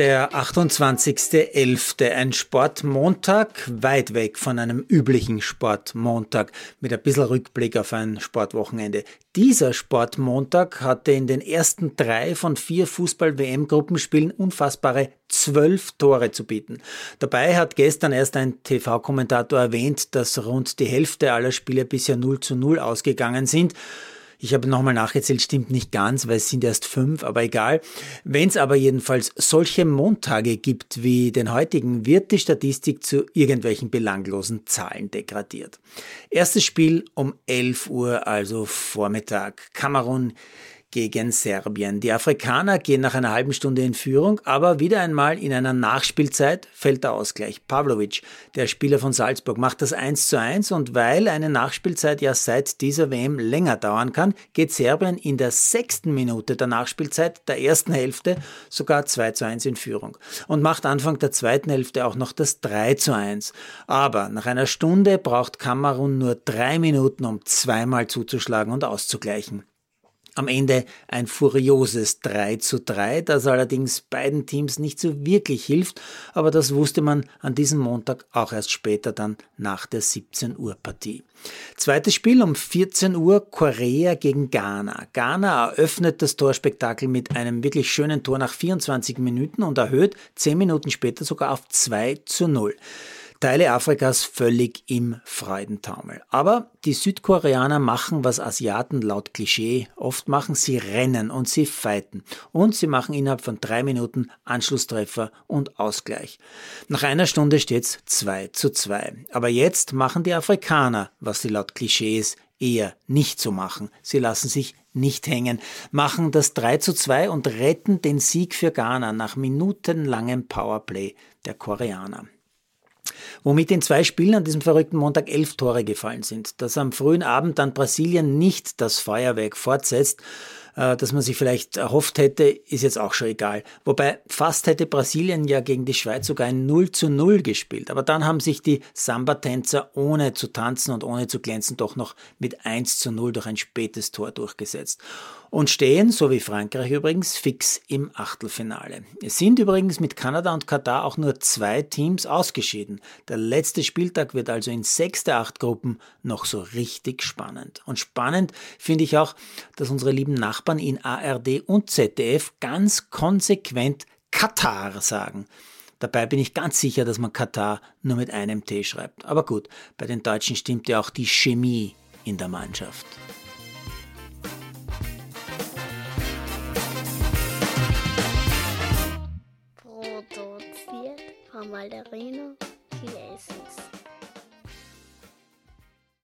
Der 28.11. Ein Sportmontag, weit weg von einem üblichen Sportmontag, mit ein bisschen Rückblick auf ein Sportwochenende. Dieser Sportmontag hatte in den ersten drei von vier Fußball-WM-Gruppenspielen unfassbare zwölf Tore zu bieten. Dabei hat gestern erst ein TV-Kommentator erwähnt, dass rund die Hälfte aller Spiele bisher 0 zu 0 ausgegangen sind. Ich habe nochmal nachgezählt, stimmt nicht ganz, weil es sind erst fünf, aber egal. Wenn es aber jedenfalls solche Montage gibt wie den heutigen, wird die Statistik zu irgendwelchen belanglosen Zahlen degradiert. Erstes Spiel um 11 Uhr, also Vormittag. Kamerun gegen Serbien. Die Afrikaner gehen nach einer halben Stunde in Führung, aber wieder einmal in einer Nachspielzeit fällt der Ausgleich. Pavlovic, der Spieler von Salzburg, macht das 1 zu 1 und weil eine Nachspielzeit ja seit dieser WM länger dauern kann, geht Serbien in der sechsten Minute der Nachspielzeit der ersten Hälfte sogar 2 zu 1 in Führung und macht Anfang der zweiten Hälfte auch noch das 3 zu 1. Aber nach einer Stunde braucht Kamerun nur drei Minuten, um zweimal zuzuschlagen und auszugleichen. Am Ende ein furioses 3 zu 3, das allerdings beiden Teams nicht so wirklich hilft, aber das wusste man an diesem Montag auch erst später dann nach der 17 Uhr Partie. Zweites Spiel um 14 Uhr Korea gegen Ghana. Ghana eröffnet das Torspektakel mit einem wirklich schönen Tor nach 24 Minuten und erhöht 10 Minuten später sogar auf 2 zu 0. Teile Afrikas völlig im Freudentaumel. Aber die Südkoreaner machen, was Asiaten laut Klischee oft machen, sie rennen und sie fighten. Und sie machen innerhalb von drei Minuten Anschlusstreffer und Ausgleich. Nach einer Stunde steht's 2 zu 2. Aber jetzt machen die Afrikaner, was sie laut Klischees eher nicht so machen. Sie lassen sich nicht hängen, machen das 3 zu 2 und retten den Sieg für Ghana nach minutenlangem Powerplay der Koreaner womit in zwei Spielen an diesem verrückten Montag elf Tore gefallen sind. Dass am frühen Abend dann Brasilien nicht das Feuerwerk fortsetzt, äh, das man sich vielleicht erhofft hätte, ist jetzt auch schon egal. Wobei fast hätte Brasilien ja gegen die Schweiz sogar ein 0 zu 0 gespielt. Aber dann haben sich die Samba-Tänzer ohne zu tanzen und ohne zu glänzen doch noch mit 1 zu 0 durch ein spätes Tor durchgesetzt und stehen, so wie Frankreich übrigens, fix im Achtelfinale. Es sind übrigens mit Kanada und Katar auch nur zwei Teams ausgeschieden. Der letzte Spieltag wird also in sechs der acht Gruppen noch so richtig spannend. Und spannend finde ich auch, dass unsere lieben Nachbarn in ARD und ZDF ganz konsequent Katar sagen. Dabei bin ich ganz sicher, dass man Katar nur mit einem T schreibt. Aber gut, bei den Deutschen stimmt ja auch die Chemie in der Mannschaft. Produziert von Malderino Chiesens.